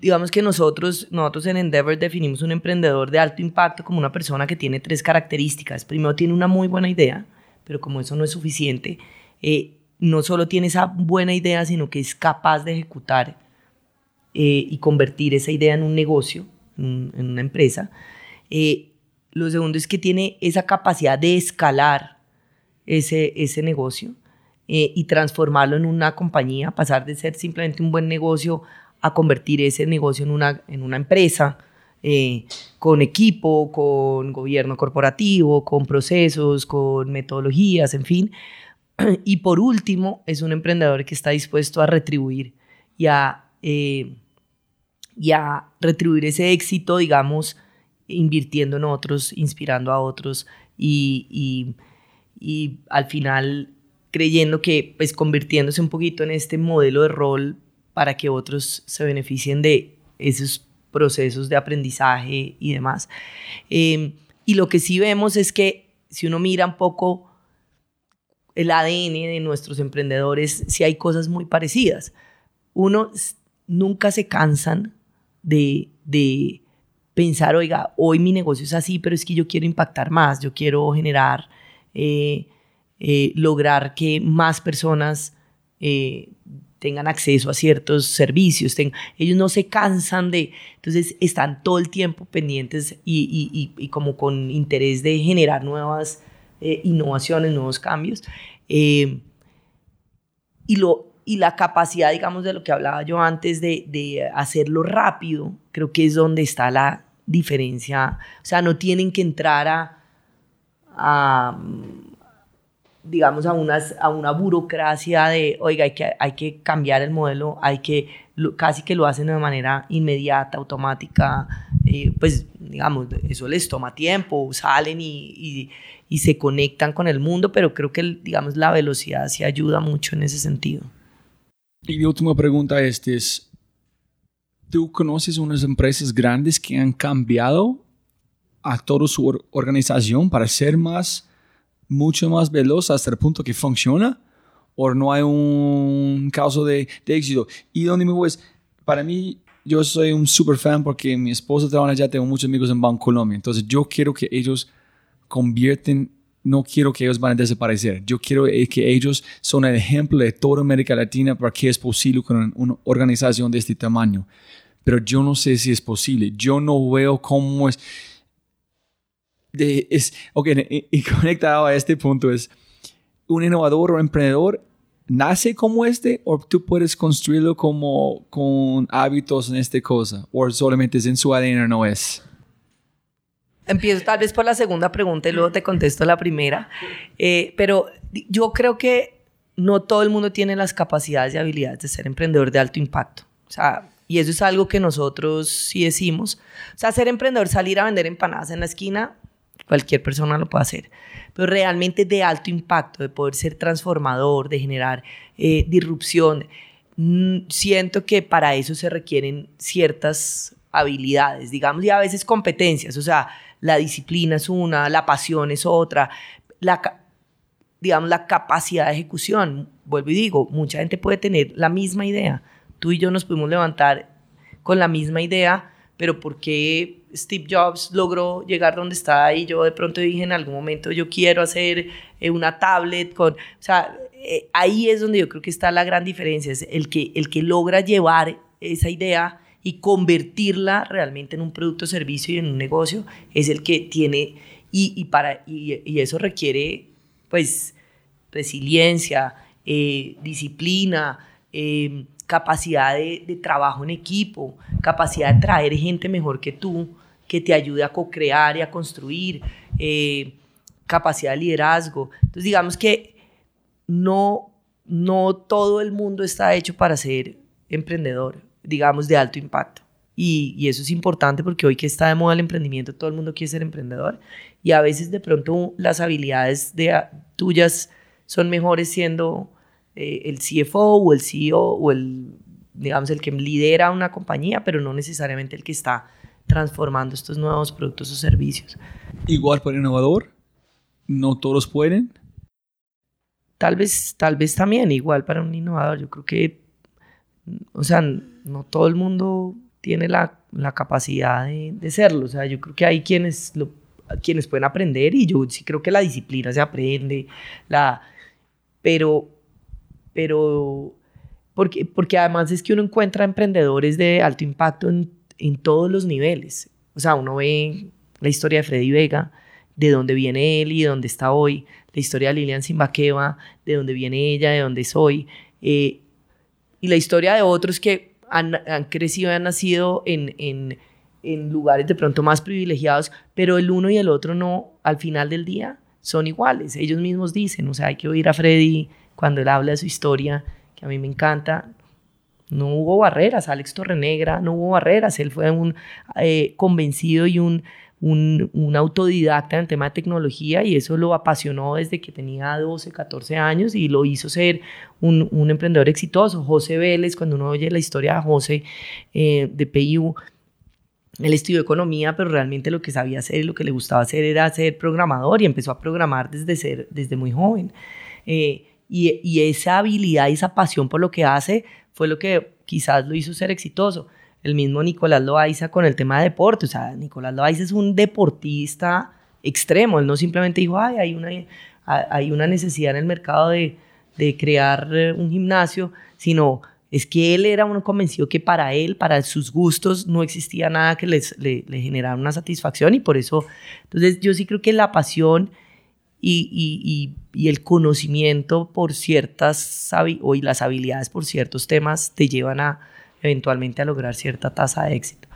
digamos que nosotros, nosotros en Endeavor definimos un emprendedor de alto impacto como una persona que tiene tres características. Primero, tiene una muy buena idea, pero como eso no es suficiente, eh, no solo tiene esa buena idea, sino que es capaz de ejecutar eh, y convertir esa idea en un negocio, en, una empresa. Eh, lo segundo es que tiene esa capacidad de escalar ese, ese negocio eh, y transformarlo en una compañía, pasar de ser simplemente un buen negocio a convertir ese negocio en una, en una empresa. con equipo, con gobierno corporativo, con procesos, con metodologías, en fin. Y por último, es un emprendedor que está dispuesto a retribuir y a y a retribuir ese éxito, digamos, invirtiendo en otros, inspirando a otros y, y, al final creyendo que, pues convirtiéndose un poquito en este modelo de rol para que otros se beneficien de esos procesos de aprendizaje y demás. Em, y lo que sí vemos es que si uno mira un poco el ADN de nuestros emprendedores, sí hay cosas muy parecidas. Uno nunca se cansan de, pensar, oiga, hoy mi negocio es así, pero es que yo quiero impactar más, yo quiero generar, eh, eh, lograr que más personas eh, tengan acceso a ciertos servicios. ellos no se cansan de, entonces están todo el tiempo pendientes y, y como con interés de generar nuevas innovaciones, nuevos cambios. y lo, y la capacidad, digamos, de lo que hablaba yo antes de, de, hacerlo rápido, creo que es donde está la diferencia. O sea, no tienen que entrar a, a digamos, a, unas, a una burocracia de, oiga, hay que, hay que cambiar el modelo, hay que, casi que lo hacen de manera inmediata, automática, eh, pues, digamos, eso les toma tiempo, salen y, y, y, se conectan con el mundo, pero creo que, digamos, la velocidad sí ayuda mucho en ese sentido. Y mi última pregunta este es, ¿tú conoces unas empresas grandes que han cambiado a toda su organización para ser más, mucho más veloz hasta el punto que funciona? ¿O no hay un caso de, éxito? Y donde me voy para mí, yo soy un super fan porque mi esposa trabaja allá, tengo muchos amigos en Bancolombia, entonces yo quiero que ellos convierten no quiero que ellos van a desaparecer. Yo quiero eh, que ellos son el ejemplo de toda América Latina para que es posible con una organización de este tamaño. Pero yo no sé si es posible. Yo no veo cómo es. de, ok, y, conectado a este punto es, un innovador o emprendedor nace como este o tú puedes construirlo como con hábitos en esta cosa o solamente es en su ADN no es? Empiezo tal vez por la segunda pregunta y luego te contesto la primera. Eh, pero yo creo que no todo el mundo tiene las capacidades y habilidades de ser emprendedor de alto impacto. O sea, y eso es algo que nosotros sí decimos. O sea, ser emprendedor, salir a vender empanadas en la esquina, cualquier persona lo puede hacer. Pero realmente de alto impacto, de poder ser transformador, de generar eh, disrupción, mm, siento que para eso se requieren ciertas habilidades, digamos, y a veces competencias. O sea, la disciplina es una, la pasión es otra, la, digamos, la capacidad de ejecución. Vuelvo y digo, mucha gente puede tener la misma idea. Tú y yo nos pudimos levantar con la misma idea, pero ¿por qué Steve Jobs logró llegar donde está y yo de pronto dije en algún momento yo quiero hacer eh, una tablet con, o sea, eh, ahí es donde yo creo que está la gran diferencia, es el que, el que logra llevar esa idea y convertirla realmente en un producto, servicio y en un negocio, es el que tiene, y, y para, y, y, eso requiere, pues, resiliencia, eh, disciplina, eh, capacidad de, de, trabajo en equipo, capacidad de traer gente mejor que tú, que te ayude a co-crear y a construir, eh, capacidad de liderazgo. Entonces, digamos que no, no todo el mundo está hecho para ser emprendedor digamos, de alto impacto. Y, y, eso es importante porque hoy que está de moda el emprendimiento, todo el mundo quiere ser emprendedor. Y a veces de pronto las habilidades de, tuyas son mejores siendo eh, el CFO o el CEO o el, digamos, el que lidera una compañía, pero no necesariamente el que está transformando estos nuevos productos o servicios. Igual para innovador, no todos pueden. Tal vez, tal vez también, igual para un innovador. Yo creo que o sea, no todo el mundo tiene la, la capacidad de, de, serlo. O sea, yo creo que hay quienes, lo, quienes pueden aprender y yo sí creo que la disciplina se aprende, la, pero, pero, porque, porque además es que uno encuentra emprendedores de alto impacto en, en todos los niveles. O sea, uno ve la historia de Freddy Vega, de dónde viene él y de dónde está hoy, la historia de Lilian Simbaqueva, de dónde viene ella, de dónde soy. Eh, y la historia de otros que han, han crecido y han nacido en, en, en, lugares de pronto más privilegiados, pero el uno y el otro no, al final del día, son iguales. Ellos mismos dicen, o sea, hay que oír a Freddy cuando él habla de su historia, que a mí me encanta. No hubo barreras, Alex Torrenegra no hubo barreras, él fue un eh, convencido y un un, autodidacta en tema de tecnología y eso lo apasionó desde que tenía 12, 14 años y lo hizo ser un, emprendedor exitoso. José Vélez, cuando uno oye la historia de José eh, de PIU, él estudió economía, pero realmente lo que sabía hacer y lo que le gustaba hacer era ser programador y empezó a programar desde, ser, desde muy joven. Eh, y esa habilidad y esa pasión por lo que hace fue lo que quizás lo hizo ser exitoso el mismo Nicolás Loaiza con el tema de deporte. O sea, Nicolás Loaiza es un deportista extremo. Él no simplemente dijo, ay, hay una, hay una necesidad en el mercado de, de crear eh, un gimnasio, sino es que él era uno convencido que para él, para sus gustos, no existía nada que les, le, generara una satisfacción y por eso, entonces yo sí creo que la pasión y, y, y, y el conocimiento por ciertas, o y las habilidades por ciertos temas te llevan a, eventualmente a lograr cierta tasa de éxito.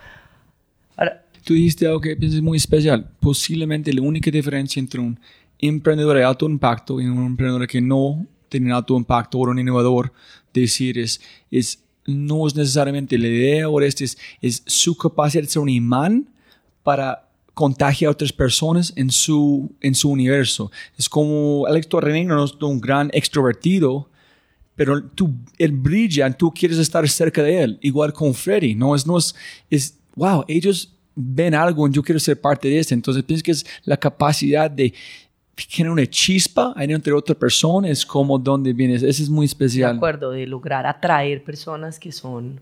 Ahora, Tú dijiste algo que piensas muy especial. Posiblemente la única diferencia entre un emprendedor de alto impacto y un emprendedor que no tiene alto impacto o un innovador, decir, es, es no es necesariamente la idea o este es, es su capacidad de ser un imán para contagiar a otras personas en su, en su universo. Es como Alex Torrening no es un gran extrovertido, pero tú, él brilla, tú quieres estar cerca de él, igual con Freddy, no es, no es, es, wow, ellos ven algo y yo quiero ser parte de esto, entonces pienso que es la capacidad de generar una chispa entre otras personas, como donde vienes, eso es muy especial. De acuerdo, de lograr atraer personas que son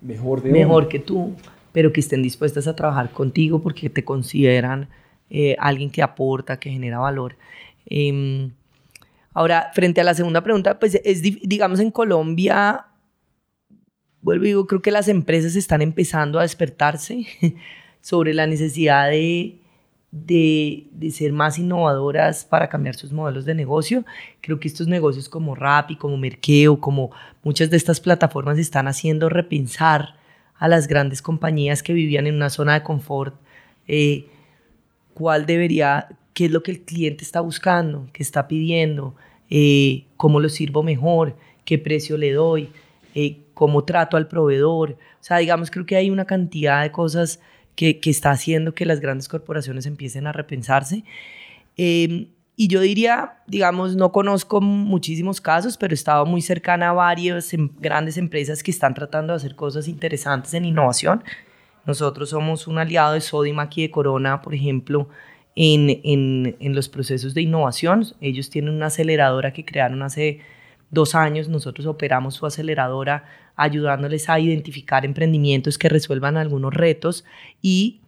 mejor, de mejor que tú, pero que estén dispuestas a trabajar contigo porque te consideran eh, alguien que aporta, que genera valor. Eh, Ahora, frente a la segunda pregunta, pues es, digamos, en Colombia, vuelvo y digo, creo que las empresas están empezando a despertarse sobre la necesidad de, de, ser más innovadoras para cambiar sus modelos de negocio. Creo que estos negocios como Rappi, como Merkeo, como muchas de estas plataformas están haciendo repensar a las grandes compañías que vivían en una zona de confort, eh, cuál debería, qué es lo que el cliente está buscando, qué está pidiendo, eh, cómo lo sirvo mejor, qué precio le doy, eh, cómo trato al proveedor. O sea, digamos, creo que hay una cantidad de cosas que, que está haciendo que las grandes corporaciones empiecen a repensarse. Em, y yo diría, digamos, no conozco muchísimos casos, pero he estado muy cercana a varias em, grandes empresas que están tratando de hacer cosas interesantes en innovación. Nosotros somos un aliado de Sodimac y de Corona, por ejemplo, en, en, en los procesos de innovación. Ellos tienen una aceleradora que crearon hace dos años. Nosotros operamos su aceleradora ayudándoles a identificar emprendimientos que resuelvan algunos retos y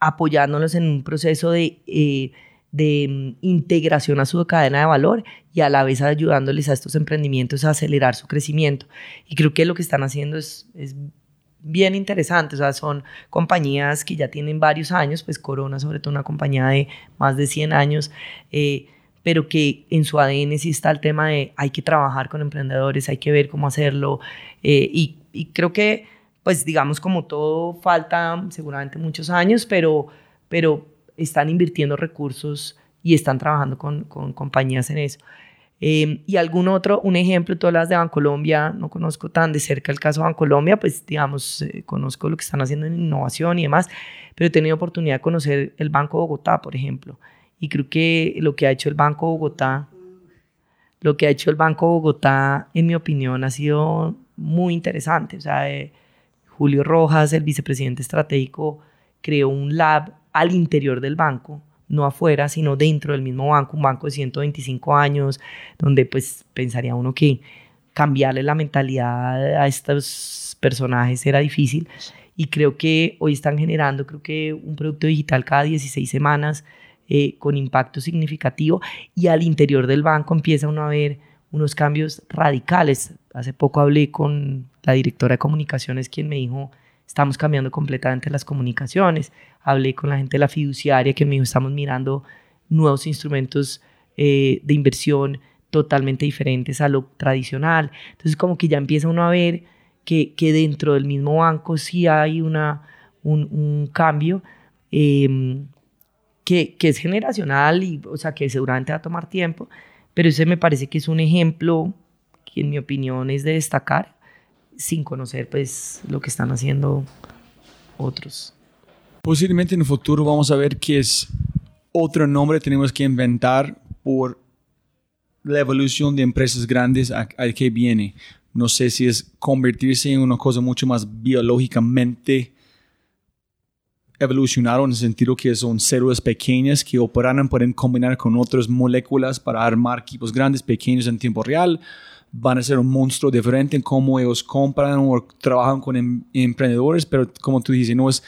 apoyándolos en un proceso de... Eh, de mm, integración a su cadena de valor y a la vez ayudándoles a estos emprendimientos a acelerar su crecimiento. Y creo que lo que están haciendo es, es bien interesante, o sea, son compañías que ya tienen varios años, pues Corona sobre todo una compañía de más de 100 años, eh, pero que en su ADN sí está el tema de hay que trabajar con emprendedores, hay que ver cómo hacerlo eh, y, y creo que pues digamos como todo falta seguramente muchos años, pero, pero están invirtiendo recursos y están trabajando con, con compañías en eso. Eh, y algún otro, un ejemplo, todas las de Bancolombia, no conozco tan de cerca el caso de Bancolombia, pues digamos, eh, conozco lo que están haciendo en innovación y demás, pero he tenido oportunidad de conocer el Banco Bogotá, por ejemplo, y creo que lo que ha hecho el Banco Bogotá, lo que ha hecho el Banco Bogotá, en mi opinión, ha sido muy interesante. O sea, eh, Julio Rojas, el vicepresidente estratégico, creó un lab al interior del banco, no afuera, sino dentro del mismo banco, un banco de 125 años, donde pues pensaría uno que cambiarle la mentalidad a estos personajes era difícil y creo que hoy están generando, creo que un producto digital cada 16 semanas eh, con impacto significativo y al interior del banco empieza uno a ver unos cambios radicales. Hace poco hablé con la directora de comunicaciones quien me dijo, estamos cambiando completamente las comunicaciones. Hablé con la gente de la fiduciaria que me dijo, estamos mirando nuevos instrumentos eh, de inversión totalmente diferentes a lo tradicional. Entonces como que ya empieza uno a ver que, que dentro del mismo banco sí hay una, un, un cambio em, que, que, es generacional y o sea que seguramente va a tomar tiempo, pero ese me parece que es un ejemplo que en mi opinión es de destacar sin conocer pues lo que están haciendo otros. Posiblemente en el futuro vamos a ver que es otro nombre tenemos que inventar por la evolución de empresas grandes a, que viene. No sé si es convertirse en una cosa mucho más biológicamente evolucionado en el sentido que son células pequeñas que operan, pueden combinar con otras moléculas para armar equipos grandes, pequeños en tiempo real van a ser un monstruo diferente en cómo ellos compran o trabajan con em, emprendedores, pero como tú dices, no es,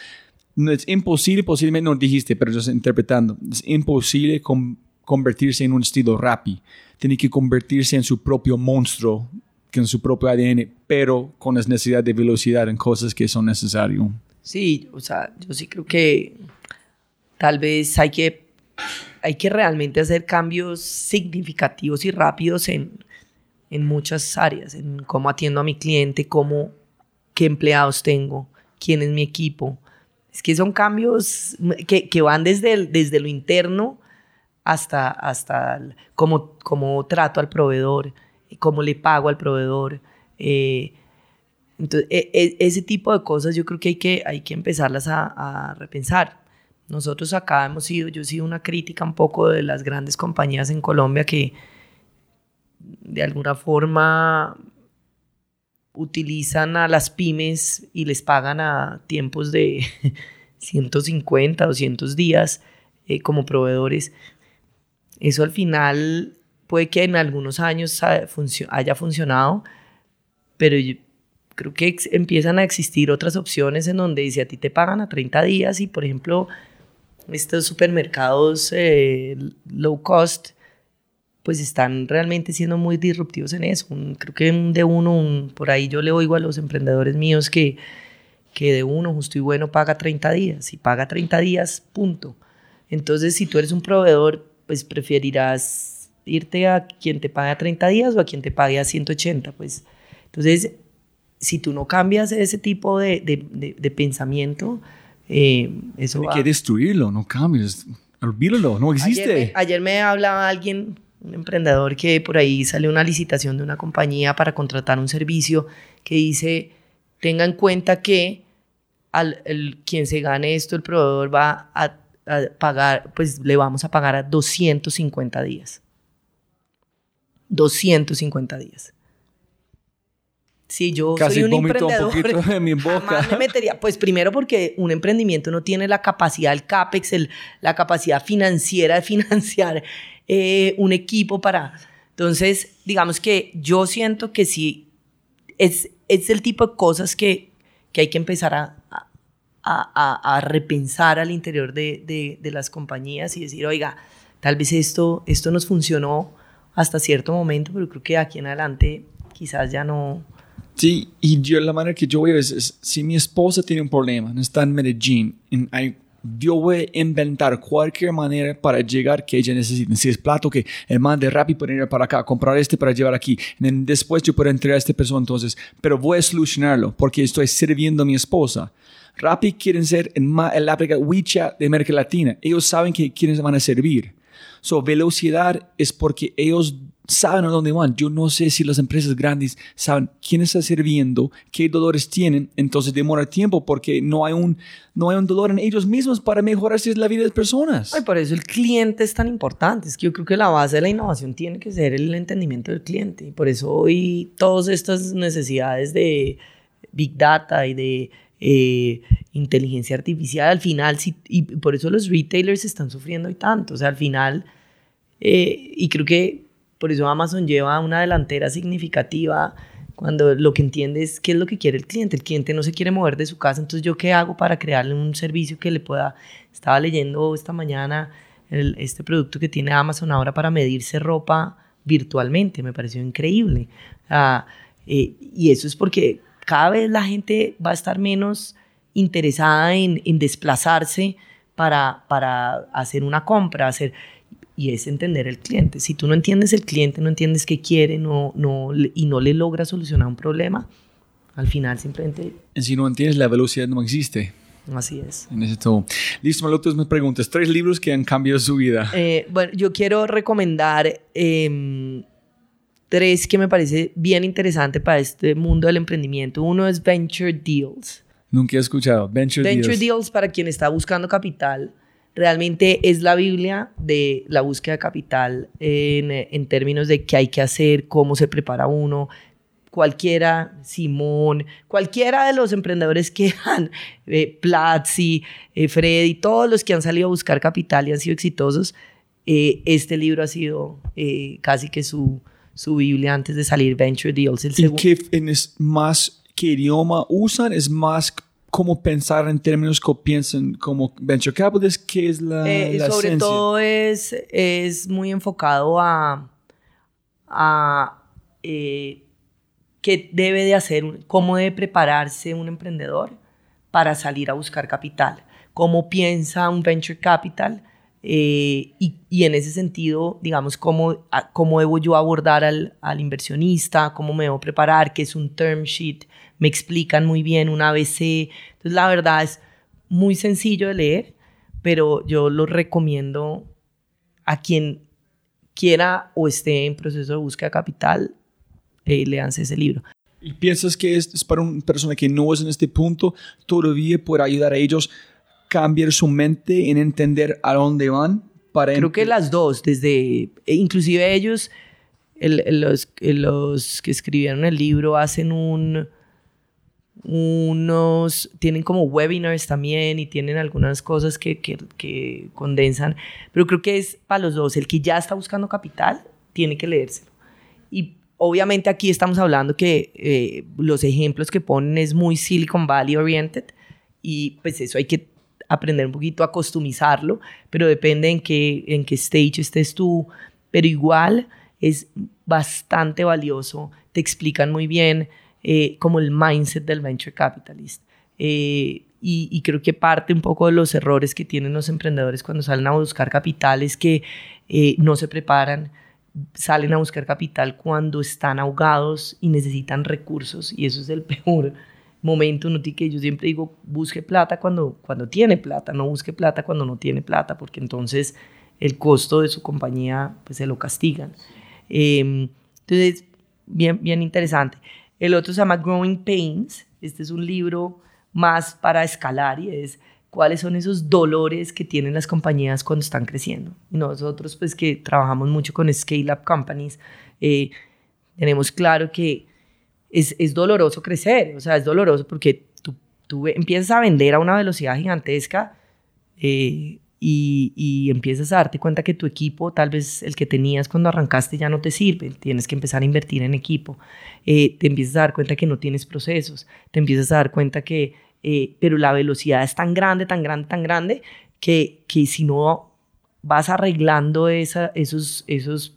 no es imposible, posiblemente no dijiste, pero yo estoy interpretando, es imposible convertirse en un estilo Rappi. Tiene que convertirse en su propio monstruo, con su propio ADN, pero con la necesidad de velocidad en cosas que son necesarias. Sí, o sea, yo sí creo que tal vez hay que, hay que realmente hacer cambios significativos y rápidos en, en muchas áreas, en cómo atiendo a mi cliente, cómo, qué empleados tengo, quién es mi equipo. Es que son cambios que, que van desde, desde lo interno hasta, hasta cómo, cómo trato al proveedor, cómo le pago al proveedor. Eh, entonces, e, e, ese tipo de cosas yo creo que hay que, hay que empezarlas a, a repensar. Nosotros acá hemos sido, yo he sido una crítica un poco de las grandes compañías en Colombia que, de alguna forma utilizan a las pymes y les pagan a tiempos de 150, 200 días eh, como proveedores. Eso al final puede que en algunos años haya funcionado, pero yo creo que empiezan a existir otras opciones en donde si a ti te pagan a 30 días y por ejemplo estos supermercados eh, low cost pues están realmente siendo muy disruptivos en eso. creo que de uno, por ahí yo le oigo a los emprendedores míos que, que de uno justo y bueno paga 30 días y paga 30 días, punto. Entonces, si tú eres un proveedor, pues preferirás irte a quien te pague a 30 días o a quien te pague a 180, pues. Entonces, si tú no cambias ese tipo de, de, de, pensamiento, eh, eso Hay que destruirlo, no cambies. Olvídalo, no existe. Ayer me, ayer me hablaba alguien, un emprendedor, que por ahí sale una licitación de una compañía para contratar un servicio que dice, tenga en cuenta que al el, quien se gane esto, el proveedor va a, a, pagar, pues le vamos a pagar a 250 días. 250 días. Sí, yo Casi soy un emprendedor. un poquito en mi boca. jamás me metería. Pues primero porque un emprendimiento no tiene la capacidad, el CAPEX, el, la capacidad financiera de financiar eh, un equipo para... Entonces, digamos que yo siento que sí, es, es el tipo de cosas que, que hay que empezar a, a, a, repensar al interior de, de, las compañías y decir, oiga, tal vez esto, esto nos funcionó hasta cierto momento, pero creo que aquí en adelante quizás ya no, Sí, y yo la manera que yo veo es, es, si mi esposa tiene un problema, está en Medellín, en, hay, yo voy a inventar cualquier manera para llegar que ella necesite. Si es plato que el man de Rappi puede ir para acá, comprar este para llevar aquí, después yo puedo entregar a esta persona entonces, pero voy a solucionarlo porque estoy sirviendo a mi esposa. Rappi quieren ser en el aplicación WeChat de América Latina. Ellos saben que quienes van a servir. So, velocidad es porque ellos saben a dónde van. Yo no sé si las empresas grandes saben quién está sirviendo, qué dolores tienen, entonces demora tiempo porque no hay un, no hay un dolor en ellos mismos para mejorarse la vida de las personas. Ay, por eso el cliente es tan importante. Es que yo creo que la base de la innovación tiene que ser el entendimiento del cliente. Y por eso hoy todas estas necesidades de Big Data y de eh, inteligencia artificial, al final, sí, y por eso los retailers están sufriendo hoy tanto. O sea, al final, eh, y creo que por eso Amazon lleva una delantera significativa cuando lo que entiende es qué es lo que quiere el cliente. El cliente no se quiere mover de su casa, entonces yo qué hago para crearle un servicio que le pueda... Estaba leyendo esta mañana este producto que tiene Amazon ahora para medirse ropa virtualmente, me pareció increíble. Uh, eh, y eso es porque cada vez la gente va a estar menos interesada en, en desplazarse para, para hacer una compra, hacer y es entender el cliente. Si tú no entiendes el cliente, no entiendes qué quiere no, no, y no le logras solucionar un problema, al final simplemente... Si no entiendes, la velocidad no existe. Así es. En ese todo. Listo, Malotos, me preguntas, tres libros que han cambiado su vida. Eh, bueno, yo quiero recomendar eh, tres que me parece bien interesante para este mundo del emprendimiento. Uno es Venture Deals. Nunca he escuchado. Venture, Venture Deals. Deals para quien está buscando capital realmente es la Biblia de la búsqueda de capital en, en, términos de qué hay que hacer, cómo se prepara uno. Cualquiera, Simón, cualquiera de los emprendedores que han, eh, Platzi, eh, Freddy, todos los que han salido a buscar capital y han sido exitosos, eh, este libro ha sido eh, casi que su, su Biblia antes de salir Venture Deals. El ¿Y qué es más, qué idioma usan? ¿Es más cómo pensar en términos que piensan como venture capitalist, ¿qué es la, eh, la Sobre esencia? todo es, es muy enfocado a, a eh, qué debe de hacer, cómo debe prepararse un emprendedor para salir a buscar capital, cómo piensa un venture capital eh, y, y, en ese sentido, digamos, cómo, cómo debo yo abordar al, al inversionista, cómo me debo preparar, qué es un term sheet, me explican muy bien un ABC. Entonces, la verdad es muy sencillo de leer, pero yo lo recomiendo a quien quiera o esté en proceso de búsqueda capital, eh, leanse ese libro. ¿Y piensas que es, es para una persona que no es en este punto, todavía puede ayudar a ellos cambiar su mente en entender a dónde van? Para Creo que las dos, desde, inclusive ellos, el, el, los, los que escribieron el libro hacen un, unos, tienen como webinars también y tienen algunas cosas que, que, que, condensan, pero creo que es para los dos, el que ya está buscando capital tiene que leérselo. Y obviamente aquí estamos hablando que eh, los ejemplos que ponen es muy Silicon Valley oriented y pues eso hay que aprender un poquito a customizarlo, pero depende en qué, en qué stage estés tú, pero igual es bastante valioso, te explican muy bien eh, como el mindset del venture capitalist. Eh, y, y, creo que parte un poco de los errores que tienen los emprendedores cuando salen a buscar capital es que eh, no se preparan, salen a buscar capital cuando están ahogados y necesitan recursos y eso es el peor momento. No que yo siempre digo, busque plata cuando, cuando tiene plata, no busque plata cuando no tiene plata, porque entonces el costo de su compañía pues se lo castigan. Eh, entonces, bien, bien interesante. El otro se llama Growing Pains. Este es un libro más para escalar y es cuáles son esos dolores que tienen las compañías cuando están creciendo. nosotros, pues que trabajamos mucho con Scale-Up Companies, eh, tenemos claro que es, es, doloroso crecer, o sea, es doloroso porque tú, tú empiezas a vender a una velocidad gigantesca eh, y, empiezas a darte cuenta que tu equipo, tal vez el que tenías cuando arrancaste, ya no te sirve. Tienes que empezar a invertir en equipo. Eh, te empiezas a dar cuenta que no tienes procesos. Te empiezas a dar cuenta que, eh, pero la velocidad es tan grande, tan grande, tan grande, que, que si no vas arreglando esa, esos, esos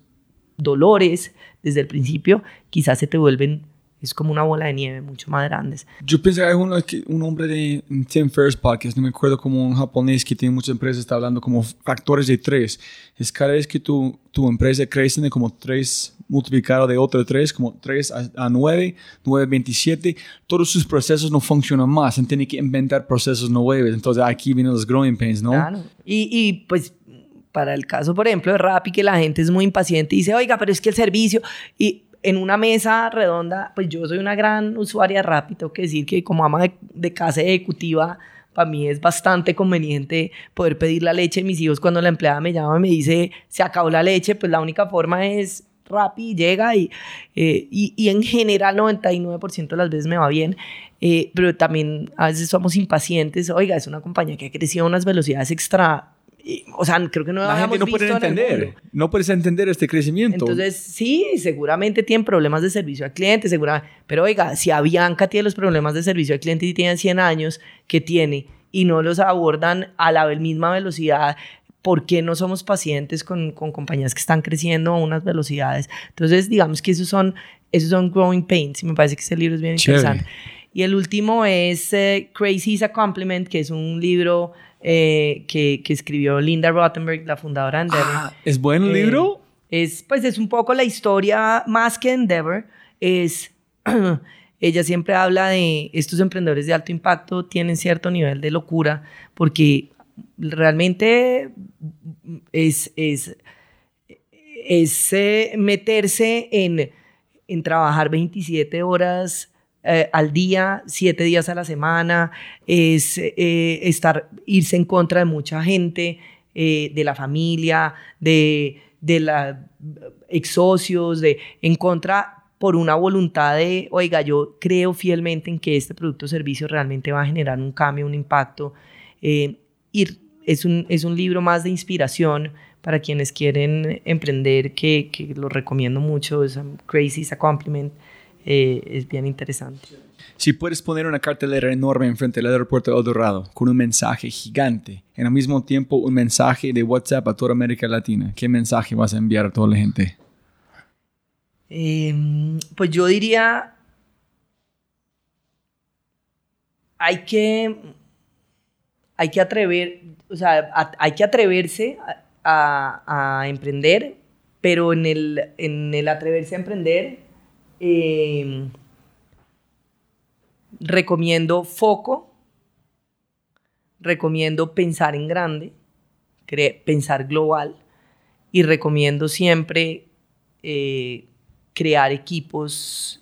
dolores desde el principio, quizás se te vuelven es como una bola de nieve mucho más grandes. Yo pensé que un, un hombre de Tim Ferriss podcast, no me acuerdo como un japonés que tiene muchas empresas, está hablando como factores de tres. Es cada vez que tu, tu empresa crece como tres multiplicado de otro tres, como tres a, nueve, nueve, veintisiete, todos sus procesos no funcionan más, tiene que inventar procesos nuevos. Entonces aquí vienen los growing pains, ¿no? Claro. Y, y pues para el caso, por ejemplo, de Rappi, que la gente es muy impaciente y dice, oiga, pero es que el servicio... Y en una mesa redonda, pues yo soy una gran usuaria rápida, tengo que decir que como ama de, casa ejecutiva, para mí es bastante conveniente poder pedir la leche de mis hijos cuando la empleada me llama y me dice, se acabó la leche, pues la única forma es Rappi, llega y, eh, y, y, en general 99% de las veces me va bien, eh, pero también a veces somos impacientes, oiga, es una compañía que ha crecido a unas velocidades extra o sea, creo que no la gente no puede entender, no puedes entender este crecimiento. Entonces, sí, seguramente tienen problemas de servicio al cliente, seguramente, pero oiga, si Avianca tiene los problemas de servicio al cliente y tiene 100 años que tiene y no los abordan a la misma velocidad, ¿por qué no somos pacientes con, con compañías que están creciendo a unas velocidades? Entonces, digamos que esos son, esos son growing pains y me parece que ese libro es bien interesante. Y el último es eh, Crazy is a Compliment, que es un libro eh, que, que, escribió Linda Rottenberg, la fundadora de Endeavor. Ah, ¿Es buen eh, libro? Es, pues es un poco la historia más que Endeavor. Es, ella siempre habla de estos emprendedores de alto impacto tienen cierto nivel de locura porque realmente es, es, es eh, meterse en, en trabajar 27 horas eh, al día, siete días a la semana, es eh, estar, irse en contra de mucha gente, eh, de la familia, de, de los ex socios, de, en contra por una voluntad de, oiga, yo creo fielmente en que este producto o servicio realmente va a generar un cambio, un impacto. y es un, es un libro más de inspiración para quienes quieren emprender, que, que lo recomiendo mucho, es Crazy is a Compliment. Eh, es bien interesante. Si puedes poner una cartelera enorme enfrente del aeropuerto de Dorado con un mensaje gigante, en al mismo tiempo un mensaje de WhatsApp a toda América Latina, ¿qué mensaje vas a enviar a toda la gente? Em, pues yo diría, hay que, hay que atrever, o sea, hay que atreverse a, a, emprender, pero en el, en el atreverse a emprender eh, recomiendo foco, recomiendo pensar en grande, pensar global y recomiendo siempre eh, crear equipos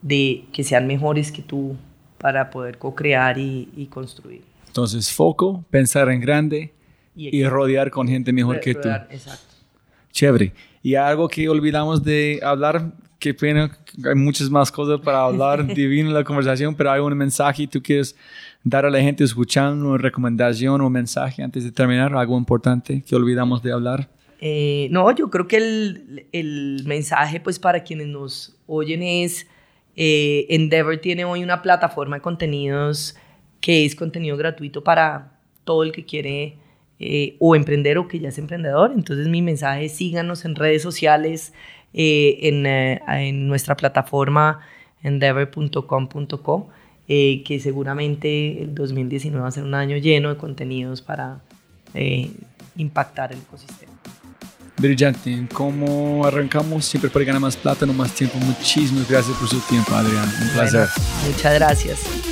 de, que sean mejores que tú para poder co-crear y, construir. Entonces, foco, pensar en grande y, rodear con gente mejor que tú. Exacto. Chévere. Y algo que olvidamos de hablar qué pena, hay muchas más cosas para hablar, divino la conversación, pero hay un mensaje, tú quieres dar a la gente escuchando una recomendación o un mensaje antes de terminar, algo importante que olvidamos de hablar. Eh, no, yo creo que el, el, mensaje pues para quienes nos oyen es, eh, Endeavor tiene hoy una plataforma de contenidos que es contenido gratuito para todo el que quiere eh, o emprender o que ya es emprendedor. Entonces mi mensaje es síganos en redes sociales, eh, en, eh, en, nuestra plataforma endeavor.com.co eh, que seguramente el 2019 va a ser un año lleno de contenidos para eh, impactar el ecosistema. Brillante. Como arrancamos siempre para ganar más plata, no más tiempo. Muchísimas gracias por su tiempo, Adrián. Un placer. Bueno, muchas gracias.